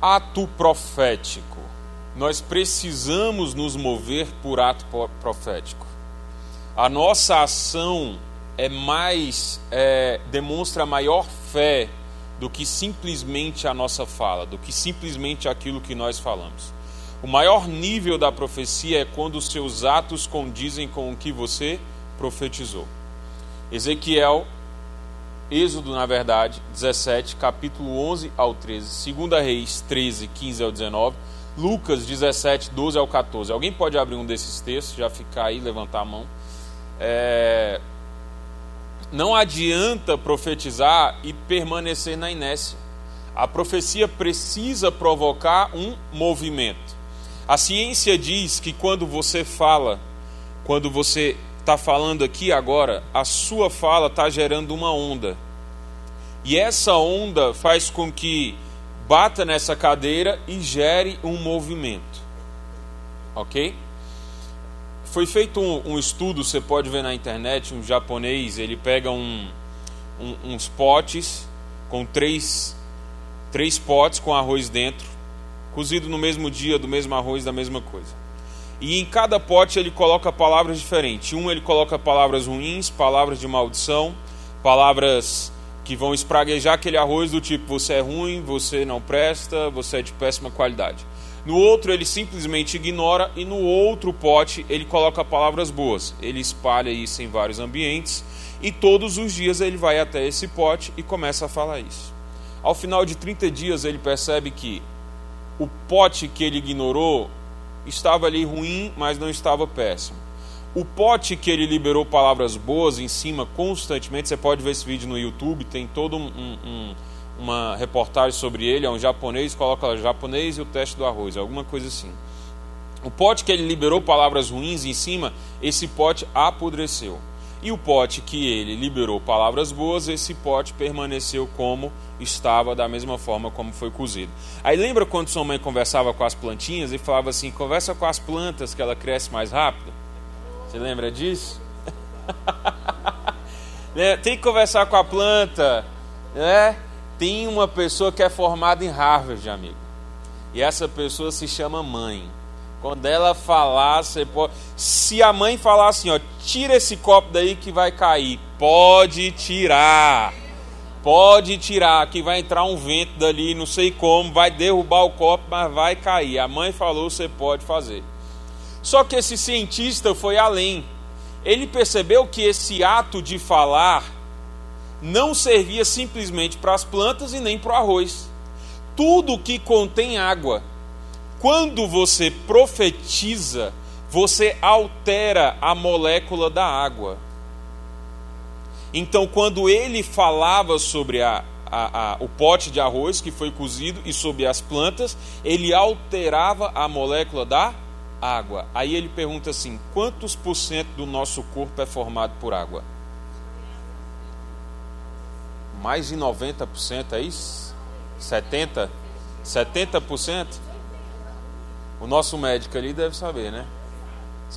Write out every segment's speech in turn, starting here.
ato profético. Nós precisamos nos mover por ato profético. A nossa ação é mais é, demonstra maior fé do que simplesmente a nossa fala, do que simplesmente aquilo que nós falamos. O maior nível da profecia é quando os seus atos condizem com o que você profetizou. Ezequiel, Êxodo, na verdade, 17, capítulo 11 ao 13, 2 Reis 13, 15 ao 19, Lucas 17, 12 ao 14. Alguém pode abrir um desses textos, já ficar aí, levantar a mão. É... Não adianta profetizar e permanecer na inércia. A profecia precisa provocar um movimento. A ciência diz que quando você fala, quando você está falando aqui agora, a sua fala está gerando uma onda. E essa onda faz com que bata nessa cadeira e gere um movimento. Ok? Foi feito um, um estudo, você pode ver na internet, um japonês, ele pega um, um, uns potes com três, três potes com arroz dentro, cozido no mesmo dia, do mesmo arroz, da mesma coisa. E em cada pote ele coloca palavras diferentes. Um ele coloca palavras ruins, palavras de maldição, palavras que vão espraguejar aquele arroz do tipo você é ruim, você não presta, você é de péssima qualidade. No outro ele simplesmente ignora e no outro pote ele coloca palavras boas. Ele espalha isso em vários ambientes e todos os dias ele vai até esse pote e começa a falar isso. Ao final de 30 dias ele percebe que o pote que ele ignorou estava ali ruim, mas não estava péssimo. O pote que ele liberou palavras boas em cima constantemente, você pode ver esse vídeo no YouTube, tem todo um, um, uma reportagem sobre ele, é um japonês, coloca lá, japonês e o teste do arroz, alguma coisa assim. O pote que ele liberou palavras ruins em cima, esse pote apodreceu. E o pote que ele liberou palavras boas, esse pote permaneceu como estava, da mesma forma como foi cozido. Aí lembra quando sua mãe conversava com as plantinhas e falava assim: conversa com as plantas que ela cresce mais rápido? Você lembra disso? Né? Tem que conversar com a planta. Né? Tem uma pessoa que é formada em Harvard, amigo. E essa pessoa se chama mãe. Quando ela falar, você pode. Se a mãe falar assim, ó, tira esse copo daí que vai cair. Pode tirar. Pode tirar, que vai entrar um vento dali, não sei como, vai derrubar o copo, mas vai cair. A mãe falou, você pode fazer. Só que esse cientista foi além. Ele percebeu que esse ato de falar não servia simplesmente para as plantas e nem para o arroz. Tudo que contém água quando você profetiza, você altera a molécula da água. Então, quando ele falava sobre a, a, a, o pote de arroz que foi cozido e sobre as plantas, ele alterava a molécula da água. Aí ele pergunta assim: quantos por cento do nosso corpo é formado por água? Mais de 90%, é isso? 70%? 70%? O nosso médico ali deve saber, né?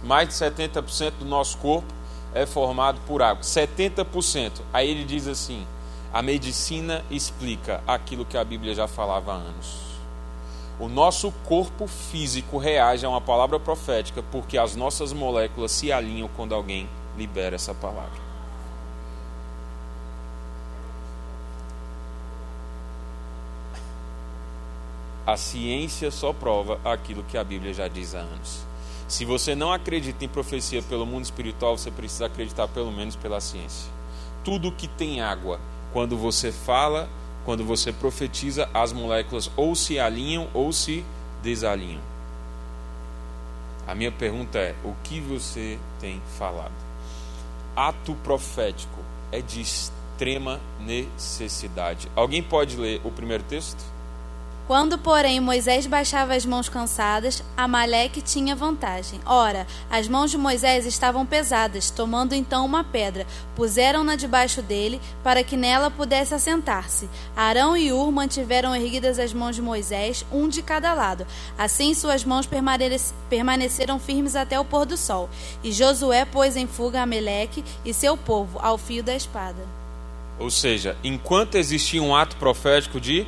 Mais de 70% do nosso corpo é formado por água. 70%. Aí ele diz assim: a medicina explica aquilo que a Bíblia já falava há anos. O nosso corpo físico reage a uma palavra profética porque as nossas moléculas se alinham quando alguém libera essa palavra. A ciência só prova aquilo que a Bíblia já diz há anos. Se você não acredita em profecia pelo mundo espiritual, você precisa acreditar pelo menos pela ciência. Tudo que tem água, quando você fala, quando você profetiza, as moléculas ou se alinham ou se desalinham. A minha pergunta é: o que você tem falado? Ato profético é de extrema necessidade. Alguém pode ler o primeiro texto? Quando, porém, Moisés baixava as mãos cansadas, Amaleque tinha vantagem. Ora, as mãos de Moisés estavam pesadas, tomando então uma pedra, puseram-na debaixo dele, para que nela pudesse assentar-se. Arão e Ur mantiveram erguidas as mãos de Moisés, um de cada lado. Assim suas mãos permaneceram firmes até o pôr do sol. E Josué pôs em fuga Amaleque e seu povo ao fio da espada. Ou seja, enquanto existia um ato profético de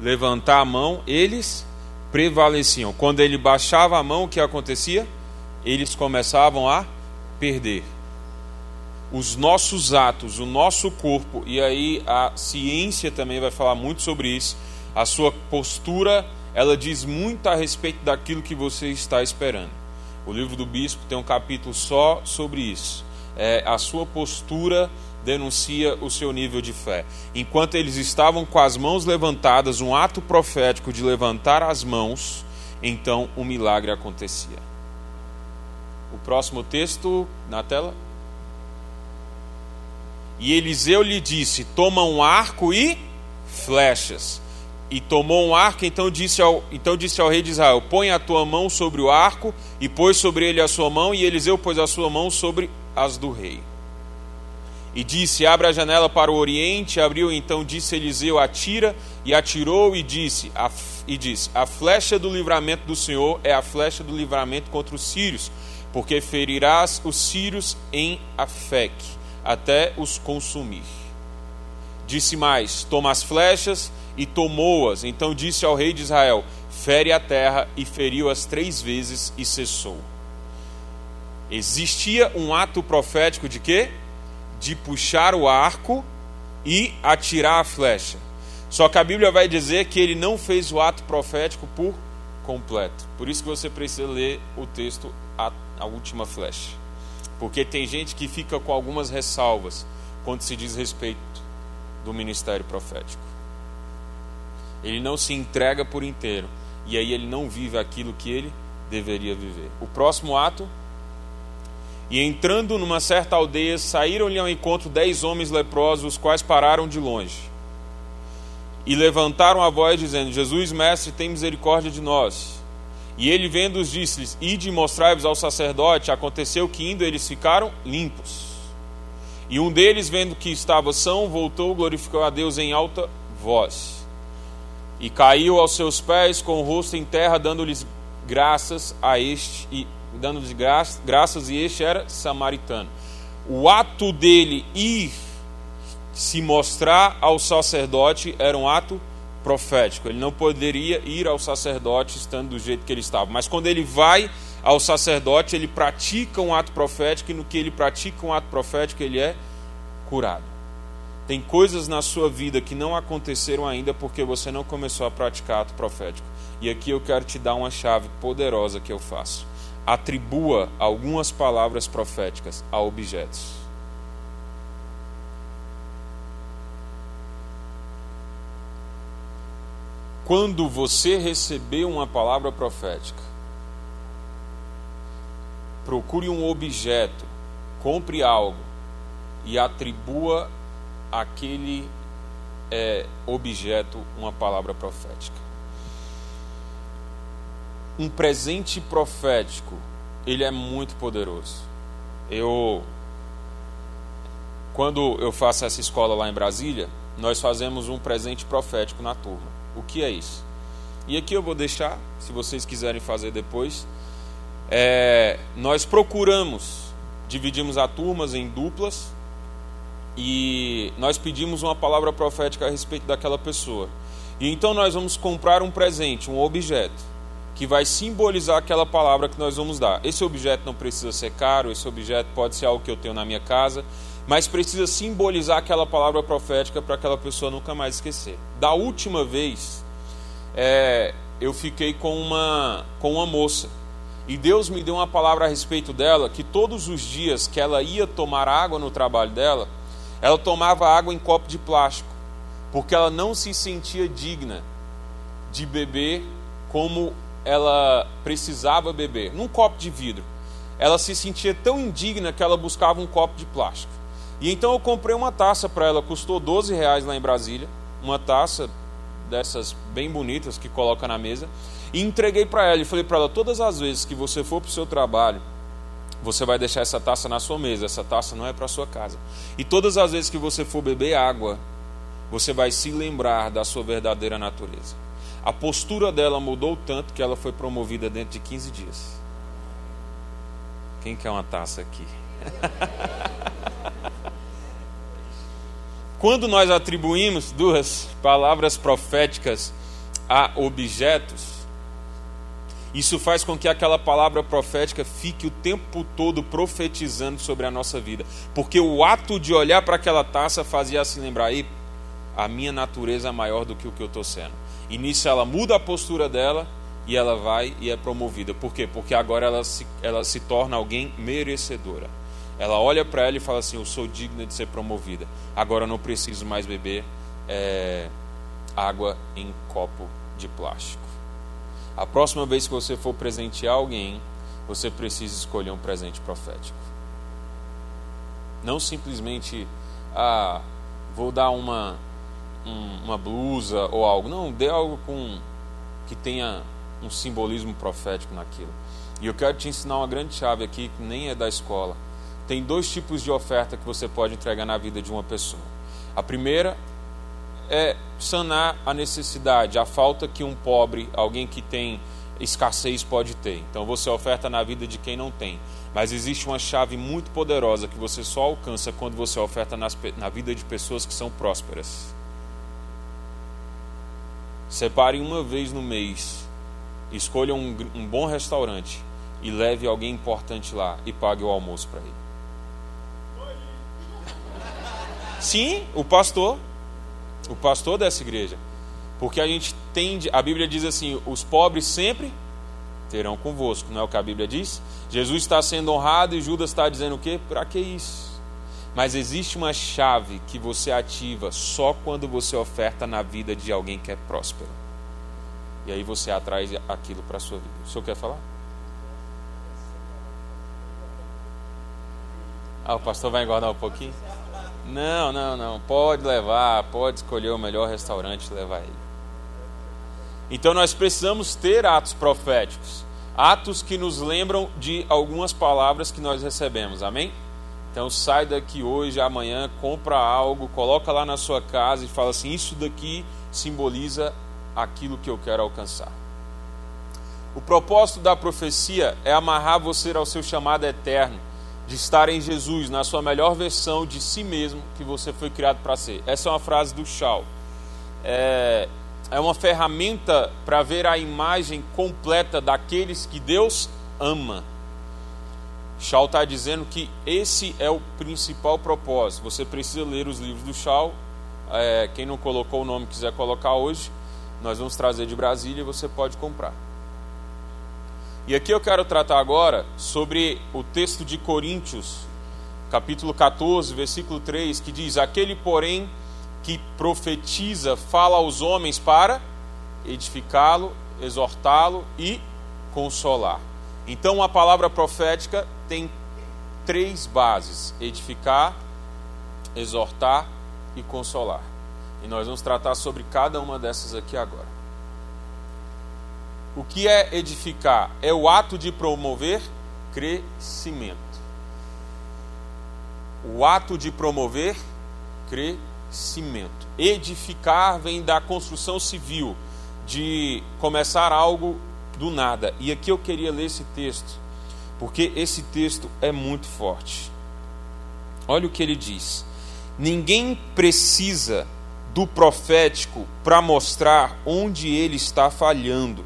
levantar a mão, eles prevaleciam. Quando ele baixava a mão, o que acontecia? Eles começavam a perder. Os nossos atos, o nosso corpo, e aí a ciência também vai falar muito sobre isso, a sua postura, ela diz muito a respeito daquilo que você está esperando. O livro do bispo tem um capítulo só sobre isso. É, a sua postura denuncia o seu nível de fé. Enquanto eles estavam com as mãos levantadas, um ato profético de levantar as mãos, então o um milagre acontecia. O próximo texto na tela. E Eliseu lhe disse: Toma um arco e flechas. E tomou um arco, então disse, ao, então disse ao rei de Israel: Põe a tua mão sobre o arco, e pôs sobre ele a sua mão, e Eliseu pôs a sua mão sobre as do rei. E disse: Abra a janela para o oriente. Abriu então, disse Eliseu: Atira. E atirou e disse: a, E disse: A flecha do livramento do Senhor é a flecha do livramento contra os sírios, porque ferirás os sírios em Afeque, até os consumir. Disse mais: Toma as flechas e tomou-as. Então disse ao rei de Israel: Fere a terra, e feriu-as três vezes e cessou. Existia um ato profético de quê? De puxar o arco e atirar a flecha. Só que a Bíblia vai dizer que ele não fez o ato profético por completo. Por isso que você precisa ler o texto a, a última flecha. Porque tem gente que fica com algumas ressalvas quando se diz respeito do ministério profético. Ele não se entrega por inteiro. E aí ele não vive aquilo que ele deveria viver. O próximo ato. E entrando numa certa aldeia, saíram-lhe ao encontro dez homens leprosos, os quais pararam de longe. E levantaram a voz, dizendo: Jesus, mestre, tem misericórdia de nós. E ele, vendo-os, disse-lhes: Ide e mostrai-vos ao sacerdote. Aconteceu que, indo, eles ficaram limpos. E um deles, vendo que estava são, voltou, glorificou a Deus em alta voz. E caiu aos seus pés com o rosto em terra, dando-lhes graças a este, e dando-lhes graças, graças, e este era samaritano. O ato dele ir se mostrar ao sacerdote era um ato profético. Ele não poderia ir ao sacerdote estando do jeito que ele estava. Mas quando ele vai ao sacerdote, ele pratica um ato profético, e no que ele pratica um ato profético, ele é curado. Tem coisas na sua vida que não aconteceram ainda porque você não começou a praticar ato profético. E aqui eu quero te dar uma chave poderosa que eu faço. Atribua algumas palavras proféticas a objetos. Quando você receber uma palavra profética, procure um objeto, compre algo e atribua aquele é, objeto uma palavra profética. Um presente profético, ele é muito poderoso. Eu, quando eu faço essa escola lá em Brasília, nós fazemos um presente profético na turma. O que é isso? E aqui eu vou deixar, se vocês quiserem fazer depois, é, nós procuramos, dividimos a turmas em duplas e nós pedimos uma palavra profética a respeito daquela pessoa. E então nós vamos comprar um presente, um objeto, que vai simbolizar aquela palavra que nós vamos dar. Esse objeto não precisa ser caro, esse objeto pode ser algo que eu tenho na minha casa, mas precisa simbolizar aquela palavra profética para aquela pessoa nunca mais esquecer. Da última vez, é, eu fiquei com uma, com uma moça e Deus me deu uma palavra a respeito dela, que todos os dias que ela ia tomar água no trabalho dela, ela tomava água em copo de plástico, porque ela não se sentia digna de beber como ela precisava beber, num copo de vidro. Ela se sentia tão indigna que ela buscava um copo de plástico. E então eu comprei uma taça para ela, custou 12 reais lá em Brasília, uma taça dessas bem bonitas que coloca na mesa. E entreguei para ela e falei para ela: todas as vezes que você for para o seu trabalho, você vai deixar essa taça na sua mesa, essa taça não é para sua casa. E todas as vezes que você for beber água, você vai se lembrar da sua verdadeira natureza. A postura dela mudou tanto que ela foi promovida dentro de 15 dias. Quem quer uma taça aqui? Quando nós atribuímos duas palavras proféticas a objetos, isso faz com que aquela palavra profética fique o tempo todo profetizando sobre a nossa vida. Porque o ato de olhar para aquela taça fazia se lembrar, a minha natureza é maior do que o que eu estou sendo. Nisso ela muda a postura dela e ela vai e é promovida. Por quê? Porque agora ela se, ela se torna alguém merecedora. Ela olha para ela e fala assim: Eu sou digna de ser promovida. Agora eu não preciso mais beber é, água em copo de plástico. A próxima vez que você for presentear alguém, você precisa escolher um presente profético. Não simplesmente, ah, vou dar uma, um, uma blusa ou algo. Não, dê algo com que tenha um simbolismo profético naquilo. E eu quero te ensinar uma grande chave aqui que nem é da escola. Tem dois tipos de oferta que você pode entregar na vida de uma pessoa. A primeira é sanar a necessidade, a falta que um pobre, alguém que tem escassez pode ter. Então você oferta na vida de quem não tem. Mas existe uma chave muito poderosa que você só alcança quando você oferta nas, na vida de pessoas que são prósperas. Separe uma vez no mês, escolha um, um bom restaurante e leve alguém importante lá e pague o almoço para ele. Sim, o pastor o pastor dessa igreja. Porque a gente tende, a Bíblia diz assim: os pobres sempre terão convosco, não é o que a Bíblia diz? Jesus está sendo honrado e Judas está dizendo o quê? Para que isso? Mas existe uma chave que você ativa só quando você oferta na vida de alguém que é próspero. E aí você atrai aquilo para a sua vida. O senhor quer falar? Ah, o pastor vai engordar um pouquinho? Não, não, não. Pode levar, pode escolher o melhor restaurante e levar ele. Então nós precisamos ter atos proféticos, atos que nos lembram de algumas palavras que nós recebemos. Amém? Então sai daqui hoje, amanhã, compra algo, coloca lá na sua casa e fala assim: isso daqui simboliza aquilo que eu quero alcançar. O propósito da profecia é amarrar você ao seu chamado eterno de estar em Jesus, na sua melhor versão de si mesmo que você foi criado para ser. Essa é uma frase do Shaw. É, é uma ferramenta para ver a imagem completa daqueles que Deus ama. Shaw está dizendo que esse é o principal propósito. Você precisa ler os livros do Shaw. É, quem não colocou o nome quiser colocar hoje, nós vamos trazer de Brasília e você pode comprar. E aqui eu quero tratar agora sobre o texto de Coríntios, capítulo 14, versículo 3, que diz: Aquele, porém, que profetiza, fala aos homens para edificá-lo, exortá-lo e consolar. Então, a palavra profética tem três bases: edificar, exortar e consolar. E nós vamos tratar sobre cada uma dessas aqui agora. O que é edificar? É o ato de promover crescimento. O ato de promover crescimento. Edificar vem da construção civil, de começar algo do nada. E aqui eu queria ler esse texto, porque esse texto é muito forte. Olha o que ele diz: Ninguém precisa do profético para mostrar onde ele está falhando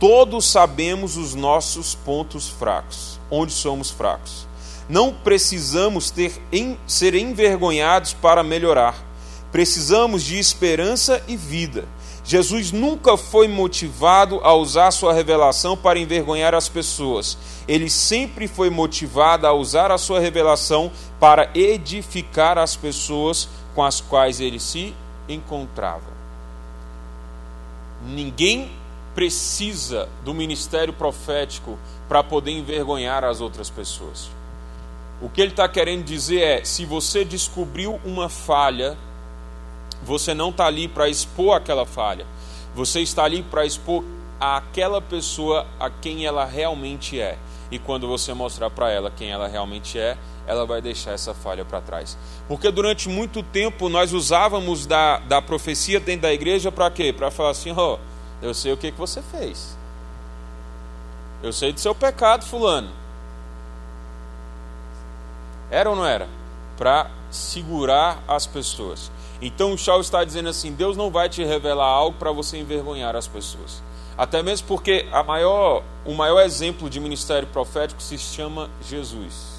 Todos sabemos os nossos pontos fracos, onde somos fracos. Não precisamos ter em, ser envergonhados para melhorar. Precisamos de esperança e vida. Jesus nunca foi motivado a usar sua revelação para envergonhar as pessoas. Ele sempre foi motivado a usar a sua revelação para edificar as pessoas com as quais ele se encontrava. Ninguém precisa do ministério profético para poder envergonhar as outras pessoas. O que ele está querendo dizer é: se você descobriu uma falha, você não está ali para expor aquela falha, você está ali para expor aquela pessoa a quem ela realmente é. E quando você mostrar para ela quem ela realmente é, ela vai deixar essa falha para trás. Porque durante muito tempo nós usávamos da, da profecia dentro da igreja para quê? Para falar assim: ó. Oh, eu sei o que, que você fez. Eu sei do seu pecado, fulano. Era ou não era? Para segurar as pessoas. Então o Shaw está dizendo assim: Deus não vai te revelar algo para você envergonhar as pessoas. Até mesmo porque a maior, o maior exemplo de ministério profético se chama Jesus.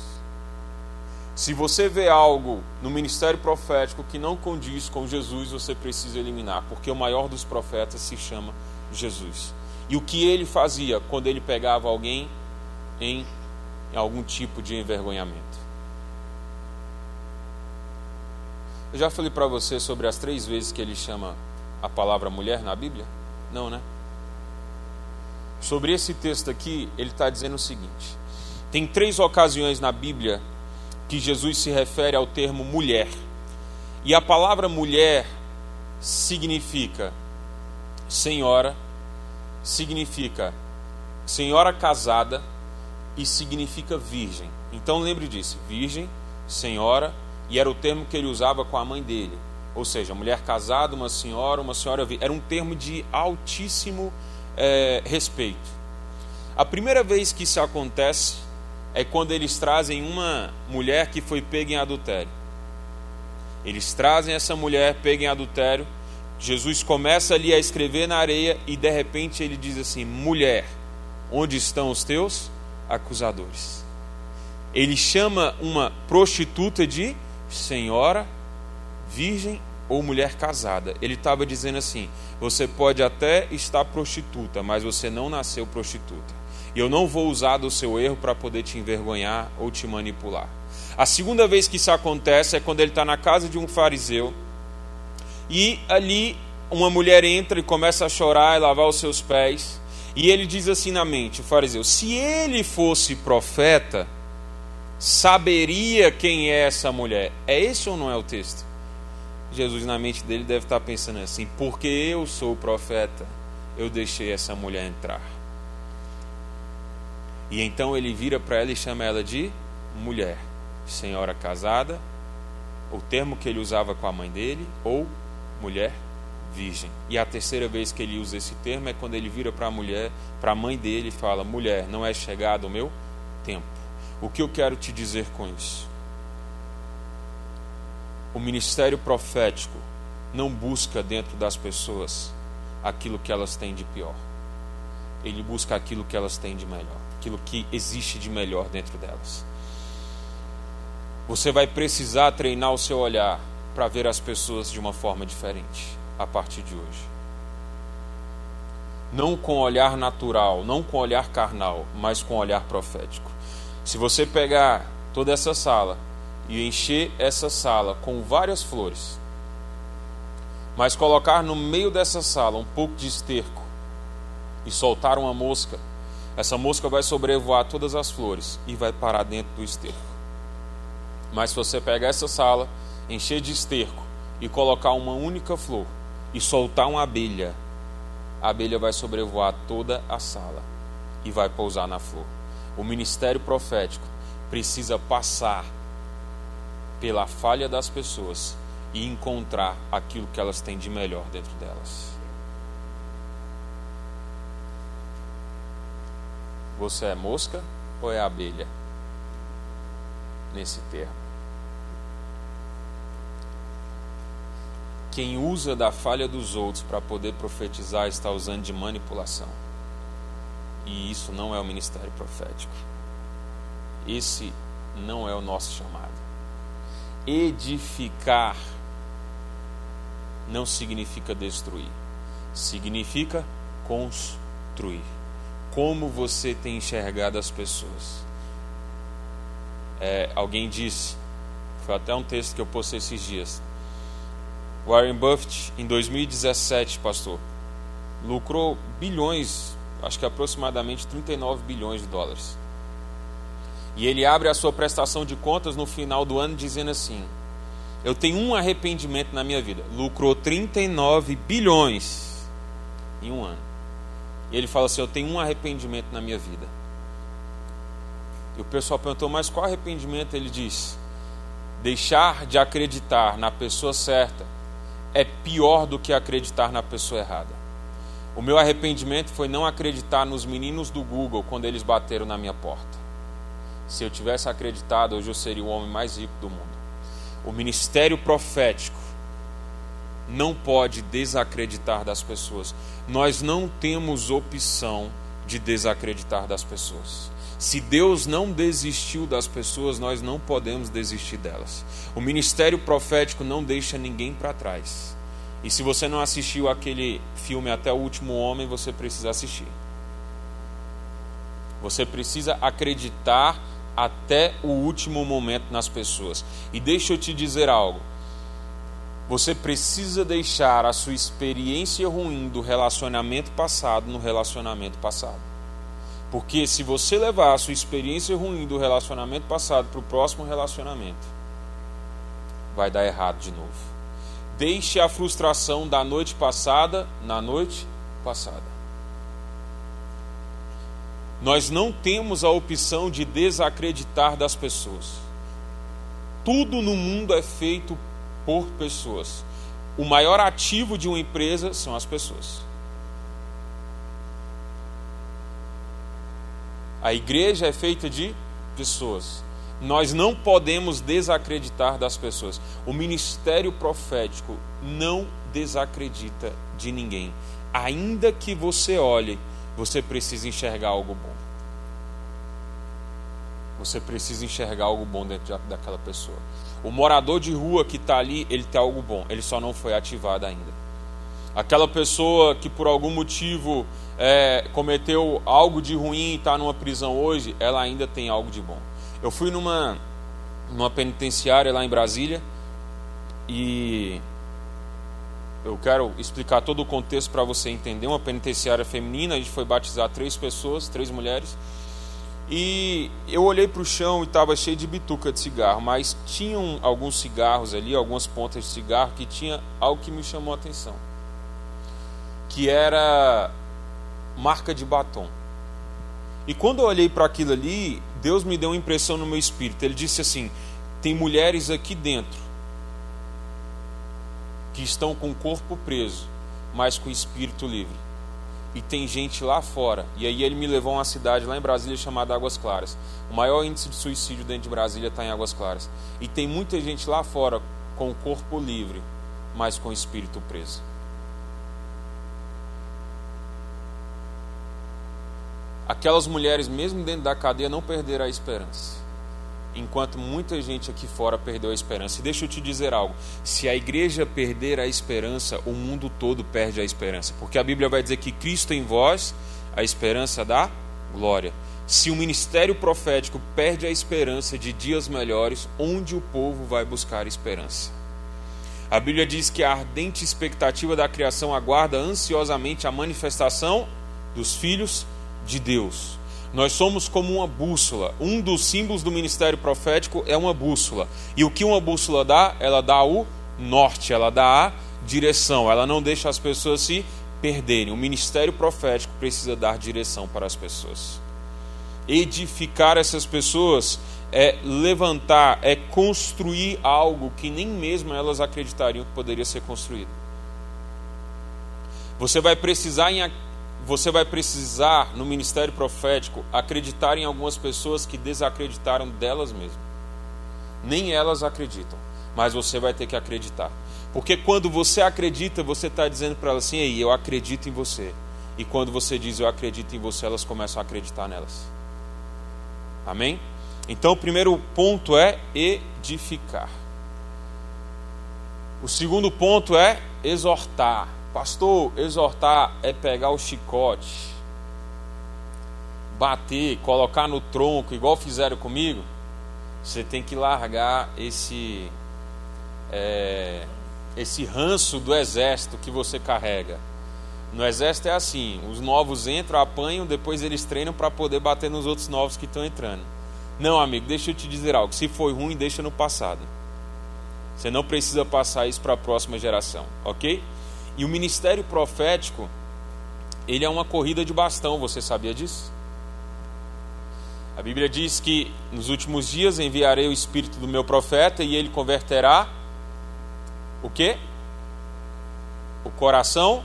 Se você vê algo no ministério profético que não condiz com Jesus, você precisa eliminar, porque o maior dos profetas se chama Jesus. E o que ele fazia quando ele pegava alguém em algum tipo de envergonhamento? Eu já falei para você sobre as três vezes que ele chama a palavra mulher na Bíblia? Não, né? Sobre esse texto aqui, ele está dizendo o seguinte: tem três ocasiões na Bíblia que Jesus se refere ao termo mulher. E a palavra mulher significa senhora, significa senhora casada e significa virgem. Então lembre disso: virgem, senhora, e era o termo que ele usava com a mãe dele. Ou seja, mulher casada, uma senhora, uma senhora. Era um termo de altíssimo é, respeito. A primeira vez que isso acontece é quando eles trazem uma mulher que foi pega em adultério. Eles trazem essa mulher pega em adultério. Jesus começa ali a escrever na areia e de repente ele diz assim: Mulher, onde estão os teus acusadores? Ele chama uma prostituta de senhora, virgem ou mulher casada. Ele estava dizendo assim: você pode até estar prostituta, mas você não nasceu prostituta. E eu não vou usar do seu erro para poder te envergonhar ou te manipular. A segunda vez que isso acontece é quando ele está na casa de um fariseu e ali uma mulher entra e começa a chorar e lavar os seus pés. E ele diz assim na mente, o fariseu: se ele fosse profeta, saberia quem é essa mulher. É esse ou não é o texto? Jesus, na mente dele, deve estar pensando assim: porque eu sou o profeta, eu deixei essa mulher entrar. E então ele vira para ela e chama ela de mulher, senhora casada, o termo que ele usava com a mãe dele, ou mulher virgem. E a terceira vez que ele usa esse termo é quando ele vira para a mulher, para a mãe dele e fala: mulher, não é chegado o meu tempo. O que eu quero te dizer com isso? O ministério profético não busca dentro das pessoas aquilo que elas têm de pior. Ele busca aquilo que elas têm de melhor, aquilo que existe de melhor dentro delas. Você vai precisar treinar o seu olhar para ver as pessoas de uma forma diferente a partir de hoje. Não com olhar natural, não com olhar carnal, mas com olhar profético. Se você pegar toda essa sala e encher essa sala com várias flores, mas colocar no meio dessa sala um pouco de esterco e soltar uma mosca, essa mosca vai sobrevoar todas as flores e vai parar dentro do esterco. Mas se você pegar essa sala, encher de esterco e colocar uma única flor e soltar uma abelha, a abelha vai sobrevoar toda a sala e vai pousar na flor. O ministério profético precisa passar pela falha das pessoas e encontrar aquilo que elas têm de melhor dentro delas. Você é mosca ou é abelha? Nesse termo. Quem usa da falha dos outros para poder profetizar está usando de manipulação. E isso não é o ministério profético. Esse não é o nosso chamado. Edificar não significa destruir, significa construir. Como você tem enxergado as pessoas? É, alguém disse, foi até um texto que eu postei esses dias. Warren Buffett, em 2017, pastor, lucrou bilhões, acho que aproximadamente 39 bilhões de dólares. E ele abre a sua prestação de contas no final do ano dizendo assim: Eu tenho um arrependimento na minha vida. Lucrou 39 bilhões em um ano. E ele fala assim: Eu tenho um arrependimento na minha vida. E o pessoal perguntou: Mas qual arrependimento? Ele diz: Deixar de acreditar na pessoa certa é pior do que acreditar na pessoa errada. O meu arrependimento foi não acreditar nos meninos do Google quando eles bateram na minha porta. Se eu tivesse acreditado, hoje eu seria o homem mais rico do mundo. O ministério profético não pode desacreditar das pessoas. Nós não temos opção de desacreditar das pessoas. Se Deus não desistiu das pessoas, nós não podemos desistir delas. O ministério profético não deixa ninguém para trás. E se você não assistiu aquele filme Até o Último Homem, você precisa assistir. Você precisa acreditar até o último momento nas pessoas. E deixa eu te dizer algo. Você precisa deixar a sua experiência ruim do relacionamento passado no relacionamento passado. Porque se você levar a sua experiência ruim do relacionamento passado para o próximo relacionamento, vai dar errado de novo. Deixe a frustração da noite passada na noite passada. Nós não temos a opção de desacreditar das pessoas. Tudo no mundo é feito por pessoas. O maior ativo de uma empresa são as pessoas. A igreja é feita de pessoas. Nós não podemos desacreditar das pessoas. O ministério profético não desacredita de ninguém. Ainda que você olhe, você precisa enxergar algo bom. Você precisa enxergar algo bom dentro daquela pessoa. O morador de rua que está ali, ele tem algo bom, ele só não foi ativado ainda. Aquela pessoa que por algum motivo é, cometeu algo de ruim e está numa prisão hoje, ela ainda tem algo de bom. Eu fui numa, numa penitenciária lá em Brasília e eu quero explicar todo o contexto para você entender. Uma penitenciária feminina, a gente foi batizar três pessoas, três mulheres. E eu olhei para o chão e estava cheio de bituca de cigarro, mas tinham alguns cigarros ali, algumas pontas de cigarro, que tinha algo que me chamou a atenção. Que era marca de batom. E quando eu olhei para aquilo ali, Deus me deu uma impressão no meu espírito. Ele disse assim: tem mulheres aqui dentro que estão com o corpo preso, mas com o espírito livre. E tem gente lá fora. E aí ele me levou a uma cidade lá em Brasília chamada Águas Claras. O maior índice de suicídio dentro de Brasília está em Águas Claras. E tem muita gente lá fora com o corpo livre, mas com o espírito preso. Aquelas mulheres, mesmo dentro da cadeia, não perderam a esperança. Enquanto muita gente aqui fora perdeu a esperança. E deixa eu te dizer algo: se a igreja perder a esperança, o mundo todo perde a esperança. Porque a Bíblia vai dizer que Cristo em vós, a esperança da glória. Se o ministério profético perde a esperança de dias melhores, onde o povo vai buscar esperança? A Bíblia diz que a ardente expectativa da criação aguarda ansiosamente a manifestação dos filhos de Deus. Nós somos como uma bússola. Um dos símbolos do ministério profético é uma bússola. E o que uma bússola dá? Ela dá o norte, ela dá a direção. Ela não deixa as pessoas se perderem. O ministério profético precisa dar direção para as pessoas. Edificar essas pessoas é levantar, é construir algo que nem mesmo elas acreditariam que poderia ser construído. Você vai precisar em você vai precisar, no ministério profético, acreditar em algumas pessoas que desacreditaram delas mesmas. Nem elas acreditam, mas você vai ter que acreditar. Porque quando você acredita, você está dizendo para elas assim: Ei, eu acredito em você. E quando você diz eu acredito em você, elas começam a acreditar nelas. Amém? Então, o primeiro ponto é edificar. O segundo ponto é exortar. Pastor, exortar é pegar o chicote, bater, colocar no tronco, igual fizeram comigo. Você tem que largar esse é, esse ranço do exército que você carrega. No exército é assim: os novos entram, apanham, depois eles treinam para poder bater nos outros novos que estão entrando. Não, amigo, deixa eu te dizer algo. Se foi ruim, deixa no passado. Você não precisa passar isso para a próxima geração, ok? E o ministério profético, ele é uma corrida de bastão, você sabia disso? A Bíblia diz que nos últimos dias enviarei o espírito do meu profeta e ele converterá o quê? O coração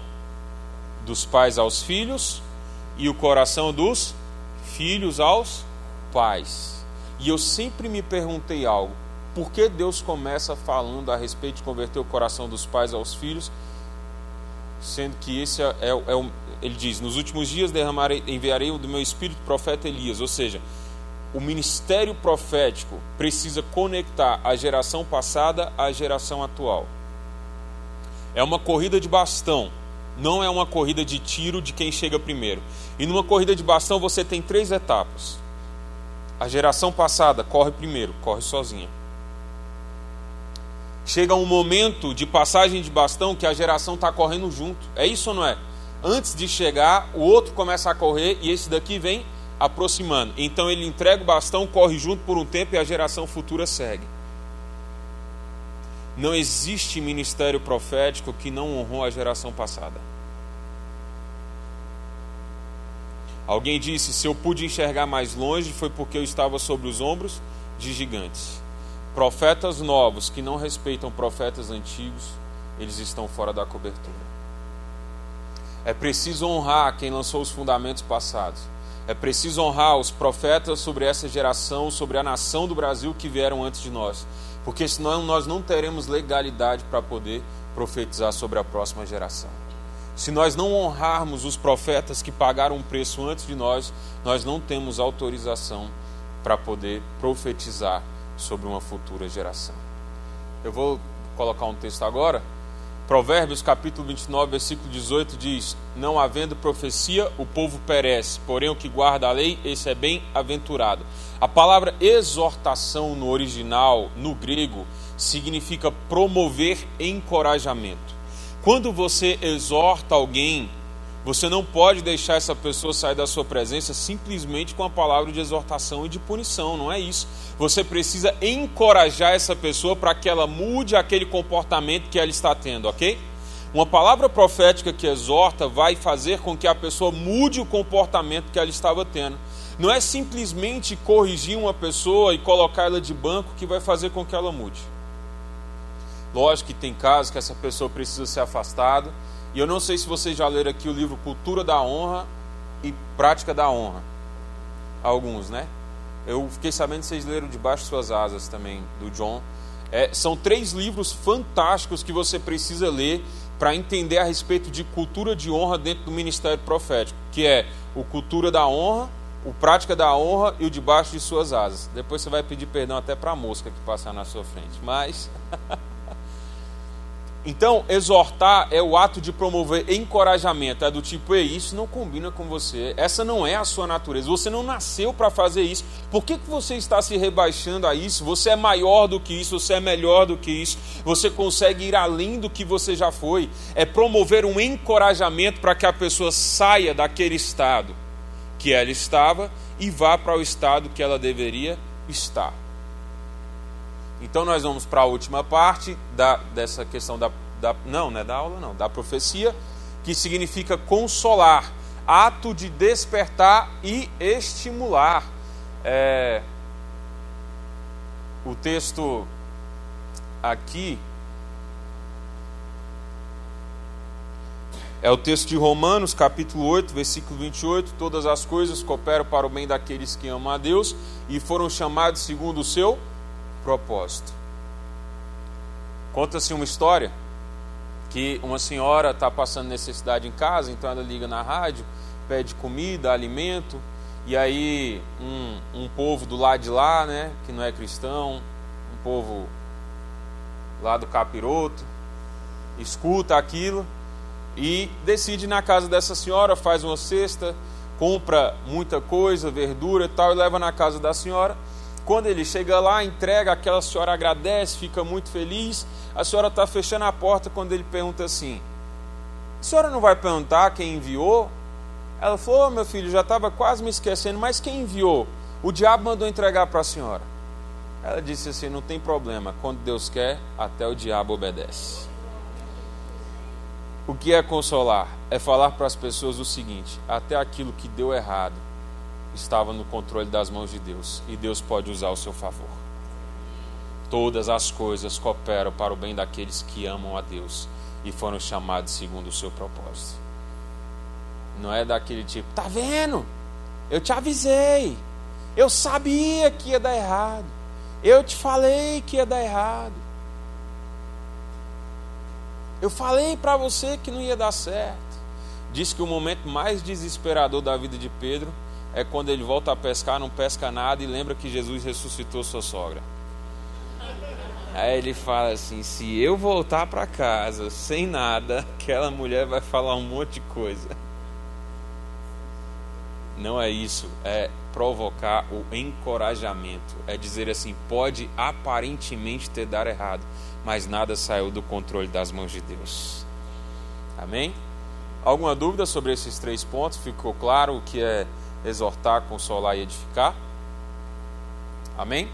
dos pais aos filhos e o coração dos filhos aos pais. E eu sempre me perguntei algo: por que Deus começa falando a respeito de converter o coração dos pais aos filhos, sendo que esse é, é, é ele diz: Nos últimos dias derramarei, enviarei do meu espírito profeta Elias, ou seja, o ministério profético precisa conectar a geração passada à geração atual. É uma corrida de bastão, não é uma corrida de tiro de quem chega primeiro. E numa corrida de bastão você tem três etapas. A geração passada corre primeiro, corre sozinha. Chega um momento de passagem de bastão que a geração está correndo junto. É isso ou não é? Antes de chegar, o outro começa a correr e esse daqui vem aproximando. Então ele entrega o bastão, corre junto por um tempo e a geração futura segue. Não existe ministério profético que não honrou a geração passada. Alguém disse: Se eu pude enxergar mais longe, foi porque eu estava sobre os ombros de gigantes. Profetas novos que não respeitam profetas antigos, eles estão fora da cobertura. É preciso honrar quem lançou os fundamentos passados. É preciso honrar os profetas sobre essa geração, sobre a nação do Brasil que vieram antes de nós. Porque senão nós não teremos legalidade para poder profetizar sobre a próxima geração. Se nós não honrarmos os profetas que pagaram um preço antes de nós, nós não temos autorização para poder profetizar sobre uma futura geração. Eu vou colocar um texto agora Provérbios capítulo 29, versículo 18 diz: Não havendo profecia, o povo perece, porém o que guarda a lei, esse é bem-aventurado. A palavra exortação no original, no grego, significa promover encorajamento. Quando você exorta alguém você não pode deixar essa pessoa sair da sua presença simplesmente com a palavra de exortação e de punição, não é isso. Você precisa encorajar essa pessoa para que ela mude aquele comportamento que ela está tendo, ok? Uma palavra profética que exorta vai fazer com que a pessoa mude o comportamento que ela estava tendo. Não é simplesmente corrigir uma pessoa e colocar ela de banco que vai fazer com que ela mude. Lógico que tem casos que essa pessoa precisa ser afastada e eu não sei se vocês já leram aqui o livro Cultura da Honra e Prática da Honra. Alguns, né? Eu fiquei sabendo que vocês leram Debaixo de Suas Asas também, do John. É, são três livros fantásticos que você precisa ler para entender a respeito de cultura de honra dentro do ministério profético, que é o Cultura da Honra, o Prática da Honra e o Debaixo de Suas Asas. Depois você vai pedir perdão até para a mosca que passar na sua frente. Mas Então, exortar é o ato de promover encorajamento. É do tipo, Ei, isso não combina com você. Essa não é a sua natureza. Você não nasceu para fazer isso. Por que, que você está se rebaixando a isso? Você é maior do que isso, você é melhor do que isso. Você consegue ir além do que você já foi. É promover um encorajamento para que a pessoa saia daquele estado que ela estava e vá para o estado que ela deveria estar. Então nós vamos para a última parte da, dessa questão da, da. Não, não é da aula, não, da profecia, que significa consolar, ato de despertar e estimular. É, o texto aqui é o texto de Romanos, capítulo 8, versículo 28. Todas as coisas cooperam para o bem daqueles que amam a Deus e foram chamados segundo o seu propósito. Conta-se uma história que uma senhora está passando necessidade em casa, então ela liga na rádio, pede comida, alimento, e aí um, um povo do lado de lá, né, que não é cristão, um povo lá do capiroto, escuta aquilo e decide na casa dessa senhora, faz uma cesta, compra muita coisa, verdura e tal, e leva na casa da senhora. Quando ele chega lá, entrega, aquela senhora agradece, fica muito feliz. A senhora está fechando a porta quando ele pergunta assim: A senhora não vai perguntar quem enviou? Ela falou: oh, Meu filho, já estava quase me esquecendo, mas quem enviou? O diabo mandou entregar para a senhora. Ela disse assim: Não tem problema, quando Deus quer, até o diabo obedece. O que é consolar? É falar para as pessoas o seguinte: até aquilo que deu errado, estava no controle das mãos de Deus e Deus pode usar o seu favor. Todas as coisas cooperam para o bem daqueles que amam a Deus e foram chamados segundo o seu propósito. Não é daquele tipo, tá vendo? Eu te avisei. Eu sabia que ia dar errado. Eu te falei que ia dar errado. Eu falei para você que não ia dar certo. Diz que o momento mais desesperador da vida de Pedro é quando ele volta a pescar, não pesca nada e lembra que Jesus ressuscitou sua sogra. Aí ele fala assim: se eu voltar para casa sem nada, aquela mulher vai falar um monte de coisa. Não é isso, é provocar o encorajamento. É dizer assim: pode aparentemente ter dado errado, mas nada saiu do controle das mãos de Deus. Amém? Alguma dúvida sobre esses três pontos? Ficou claro o que é exortar, consolar e edificar? Amém?